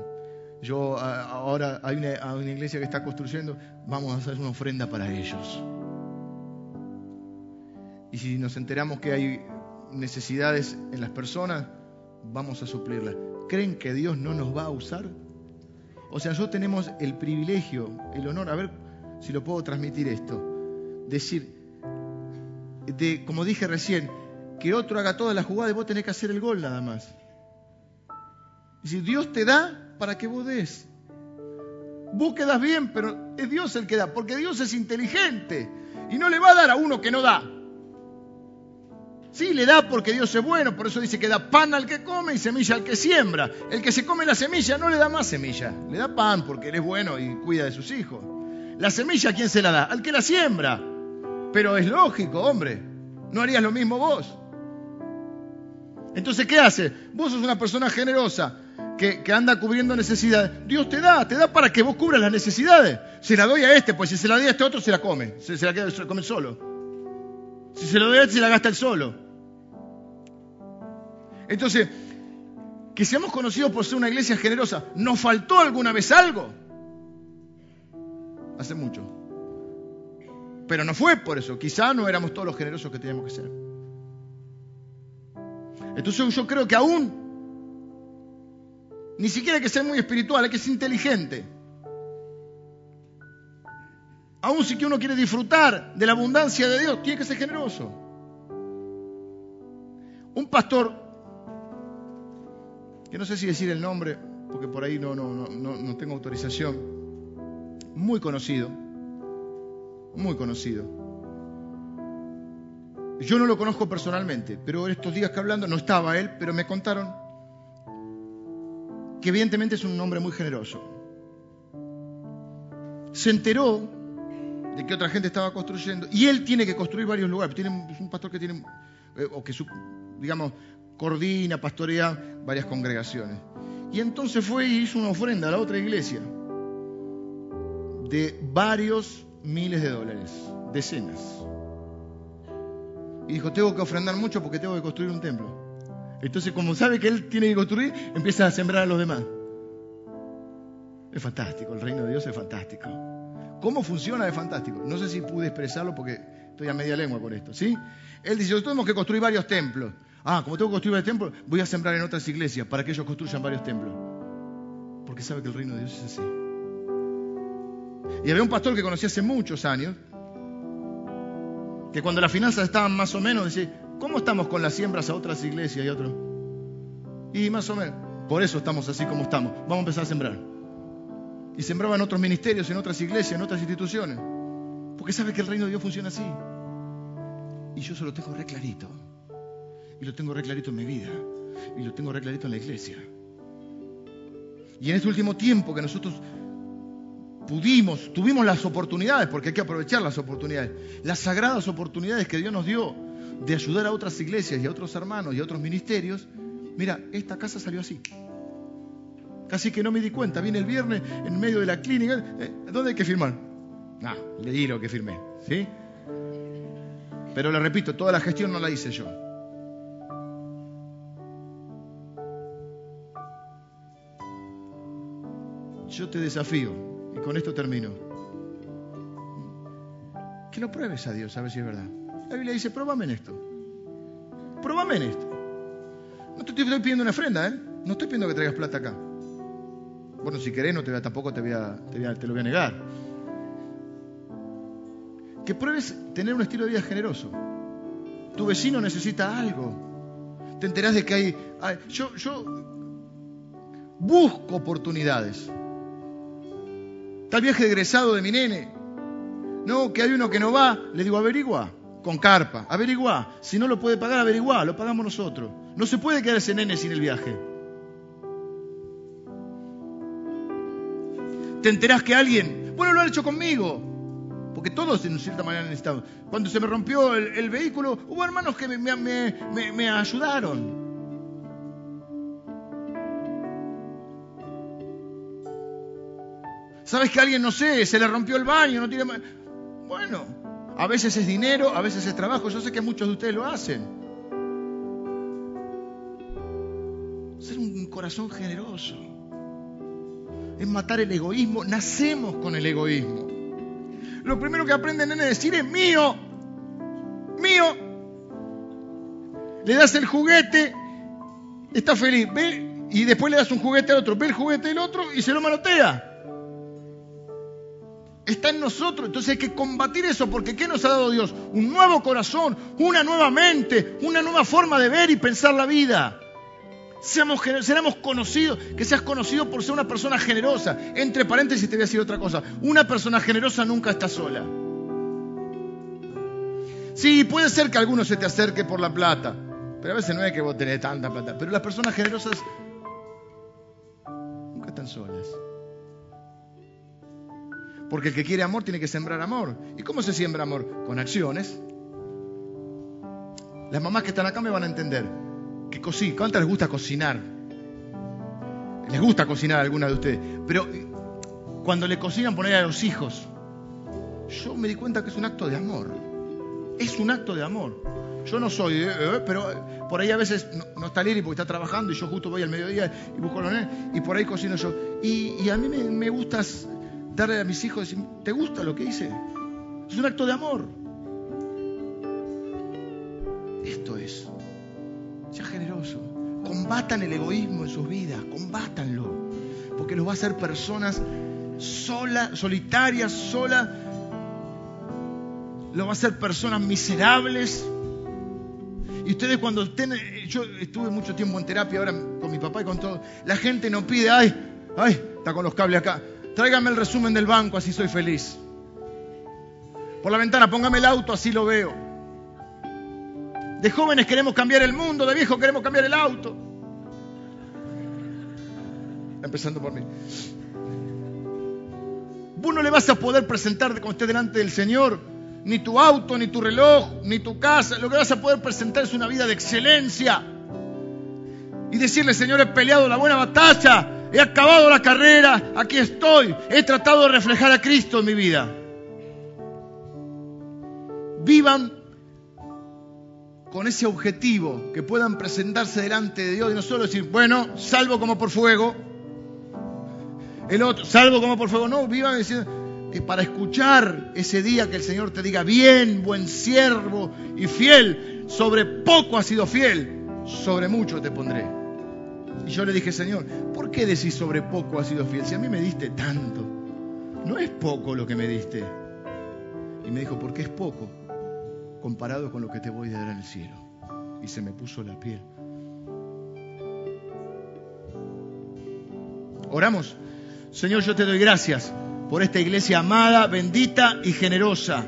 Yo ahora hay una, iglesia que está construyendo, vamos a hacer una ofrenda para ellos. Y si nos enteramos que hay necesidades en las personas, vamos a suplirlas. ¿Creen que Dios no nos va a usar? O sea, nosotros tenemos el privilegio, el honor, a ver si lo puedo transmitir esto, decir, de, como dije recién, que otro haga toda la jugada y vos tenés que hacer el gol nada más. Es decir, Dios te da para que vos des. Vos quedas bien, pero es Dios el que da, porque Dios es inteligente y no le va a dar a uno que no da. Sí, le da porque Dios es bueno, por eso dice que da pan al que come y semilla al que siembra. El que se come la semilla no le da más semilla, le da pan porque él es bueno y cuida de sus hijos. La semilla, ¿a quién se la da? Al que la siembra. Pero es lógico, hombre, no harías lo mismo vos. Entonces, ¿qué hace? Vos sos una persona generosa que, anda cubriendo necesidades. Dios te da, te da para que vos cubras las necesidades. Se la doy a este, pues si se la doy a este otro, se la come. Se, la, queda, se la come solo. Si se lo doy a este, se la gasta él solo. Entonces, que seamos conocidos por ser una iglesia generosa, ¿nos faltó alguna vez algo? Hace mucho. Pero no fue por eso. Quizá no éramos todos los generosos que teníamos que ser. Entonces yo creo que aún ni siquiera hay que ser muy espiritual, hay que ser inteligente. Aún si que uno quiere disfrutar de la abundancia de Dios, tiene que ser generoso. Un pastor que no sé si decir el nombre, porque por ahí no, no, no, no tengo autorización, muy conocido, muy conocido. Yo no lo conozco personalmente, pero estos días que hablando no estaba él, pero me contaron que evidentemente es un hombre muy generoso. se enteró de que otra gente estaba construyendo y él tiene que construir varios lugares. Tiene un pastor que tiene, eh, o que digamos, coordina, pastorea varias congregaciones. Y entonces fue y hizo una ofrenda a la otra iglesia de varios miles de dólares, decenas. Y dijo, tengo que ofrendar mucho porque tengo que construir un templo. Entonces, como sabe que él tiene que construir, empieza a sembrar a los demás. Es fantástico, el reino de Dios es fantástico. ¿Cómo funciona? Es fantástico. No sé si pude expresarlo porque estoy a media lengua con esto, ¿sí? Él dice, tenemos que construir varios templos. Ah, como tengo que construir varios templos, voy a sembrar en otras iglesias para que ellos construyan varios templos. Porque sabe que el reino de Dios es así. Y había un pastor que conocí hace muchos años, que cuando las finanzas estaban más o menos, decía, ¿cómo estamos con las siembras a otras iglesias y otros? Y más o menos, por eso estamos así como estamos. Vamos a empezar a sembrar. Y sembraba en otros ministerios, en otras iglesias, en otras instituciones. Porque sabe que el reino de Dios funciona así. Y yo se lo tengo re clarito. Y lo tengo re clarito en mi vida. Y lo tengo re clarito en la iglesia. Y en este último tiempo que nosotros pudimos, tuvimos las oportunidades, porque hay que aprovechar las oportunidades, las sagradas oportunidades que Dios nos dio de ayudar a otras iglesias y a otros hermanos y a otros ministerios, mira, esta casa salió así. Casi que no me di cuenta, vine el viernes en medio de la clínica, eh, ¿dónde hay que firmar? Ah, leí lo que firmé, ¿sí? Pero le repito, toda la gestión no la hice yo. Yo te desafío, con esto termino, que lo pruebes a Dios, a ver si es verdad. La Biblia dice, pruébame en esto. Pruébame en esto. No te estoy pidiendo una ofrenda, ¿eh? No estoy pidiendo que traigas plata acá. Bueno, si querés, no te tampoco te, voy a, te, lo voy a negar. Que pruebes tener un estilo de vida generoso. Tu vecino necesita algo. Te enterás de que hay... yo busco oportunidades. El viaje egresado de mi nene. No, que hay uno que no va. Le digo, averigua con carpa. Averigua. Si no lo puede pagar, averigua. Lo pagamos nosotros. No se puede quedar ese nene sin el viaje. Te enterás que alguien, bueno, lo ha hecho conmigo. Porque todos en cierta manera necesitamos. Cuando se me rompió el, vehículo, hubo hermanos que me, ayudaron. ¿Sabes que alguien, no sé, se le rompió el baño, no tiene... Bueno, a veces es dinero, a veces es trabajo. Yo sé que muchos de ustedes lo hacen. Ser un corazón generoso. Es matar el egoísmo. Nacemos con el egoísmo. Lo primero que aprenden a decir es mío. Mío. Le das el juguete, está feliz. Ve, y después le das un juguete al otro. Ve el juguete del otro y se lo manotea está en nosotros. Entonces hay que combatir eso, porque ¿qué nos ha dado Dios? Un nuevo corazón, una nueva mente, una nueva forma de ver y pensar la vida. Seamos, conocidos, que seas conocido por ser una persona generosa. Entre paréntesis te voy a decir otra cosa. Una persona generosa nunca está sola. Sí, puede ser que alguno se te acerque por la plata, pero a veces no es que vos tenés tanta plata. Pero las personas generosas nunca están solas. Porque el que quiere amor tiene que sembrar amor. ¿Y cómo se siembra amor? Con acciones. Las mamás que están acá me van a entender. Que cocina. ¿Cuántas les gusta cocinar? Les gusta cocinar a alguna de ustedes. Pero eh, cuando le cocinan poner a los hijos, yo me di cuenta que es un acto de amor. Es un acto de amor. Yo no soy, eh, eh, pero por ahí a veces no, está Lili porque está trabajando y yo justo voy al mediodía y busco a los nenes y por ahí cocino yo. Y, a mí me, me gusta darle a mis hijos, decir, ¿te gusta lo que hice? Es un acto de amor. Esto es. Sea generoso. Combatan el egoísmo en sus vidas, combátanlo. Porque los va a hacer personas sola, solitarias, sola. Los va a hacer personas miserables. Y ustedes cuando estén, yo estuve mucho tiempo en terapia ahora con mi papá y con todo, la gente no pide, ay, ay, está con los cables acá. Tráigame el resumen del banco, así soy feliz. Por la ventana, póngame el auto, así lo veo. De jóvenes queremos cambiar el mundo, de viejos queremos cambiar el auto. Empezando por mí. Vos no le vas a poder presentar cuando estés delante del Señor ni tu auto, ni tu reloj, ni tu casa. Lo que vas a poder presentar es una vida de excelencia. Y decirle, Señor, he peleado la buena batalla, he acabado la carrera, aquí estoy, he tratado de reflejar a Cristo en mi vida. Vivan con ese objetivo, que puedan presentarse delante de Dios y no solo decir, bueno, salvo como por fuego, el otro, salvo como por fuego, no, vivan diciendo, para escuchar ese día que el Señor te diga, bien, buen siervo y fiel, sobre poco has sido fiel, sobre mucho te pondré. Y yo le dije, Señor, ¿por qué decís sobre poco has sido fiel? Si a mí me diste tanto, no es poco lo que me diste. Y me dijo, ¿por qué es poco? comparado con lo que te voy a dar en el cielo. Y se me puso la piel. Oramos. Señor, yo te doy gracias por esta iglesia amada, bendita y generosa.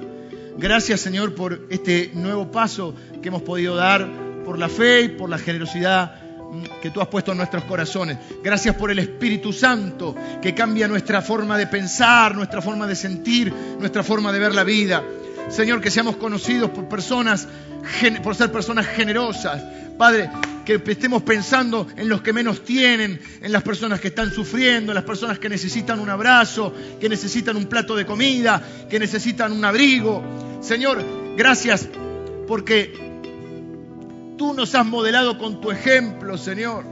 Gracias, Señor, por este nuevo paso que hemos podido dar, por la fe y por la generosidad que tú has puesto en nuestros corazones. Gracias por el Espíritu Santo que cambia nuestra forma de pensar, nuestra forma de sentir, nuestra forma de ver la vida. Señor, que seamos conocidos por personas, por ser personas generosas. Padre, que estemos pensando en los que menos tienen, en las personas que están sufriendo, en las personas que necesitan un abrazo, que necesitan un plato de comida, que necesitan un abrigo. Señor, gracias porque tú nos has modelado con tu ejemplo, Señor.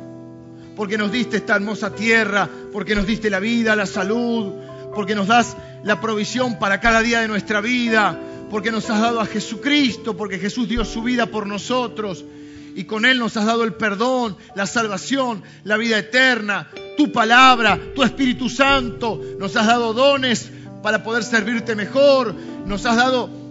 Porque nos diste esta hermosa tierra, porque nos diste la vida, la salud, porque nos das la provisión para cada día de nuestra vida, porque nos has dado a Jesucristo, porque Jesús dio su vida por nosotros y con Él nos has dado el perdón, la salvación, la vida eterna, tu palabra, tu Espíritu Santo, nos has dado dones para poder servirte mejor, nos has dado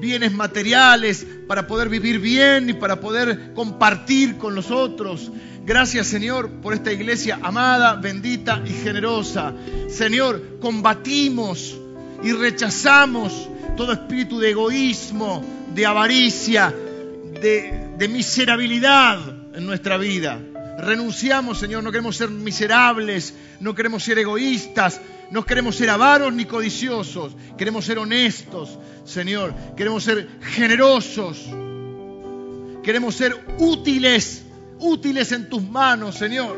bienes materiales para poder vivir bien y para poder compartir con los otros. Gracias Señor por esta iglesia amada, bendita y generosa. Señor, combatimos y rechazamos todo espíritu de egoísmo, de avaricia, de, miserabilidad en nuestra vida. Renunciamos, Señor, no queremos ser miserables, no queremos ser egoístas, no queremos ser avaros ni codiciosos, queremos ser honestos, Señor, queremos ser generosos, queremos ser útiles, útiles en tus manos, Señor,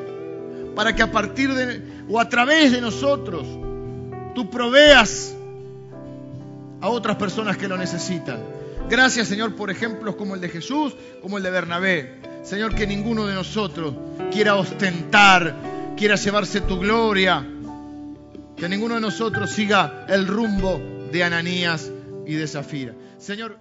para que a partir de o a través de nosotros tú proveas a otras personas que lo necesitan. Gracias, Señor, por ejemplos como el de Jesús, como el de Bernabé. Señor, que ninguno de nosotros quiera ostentar, quiera llevarse tu gloria. Que ninguno de nosotros siga el rumbo de Ananías y de Zafira. Señor,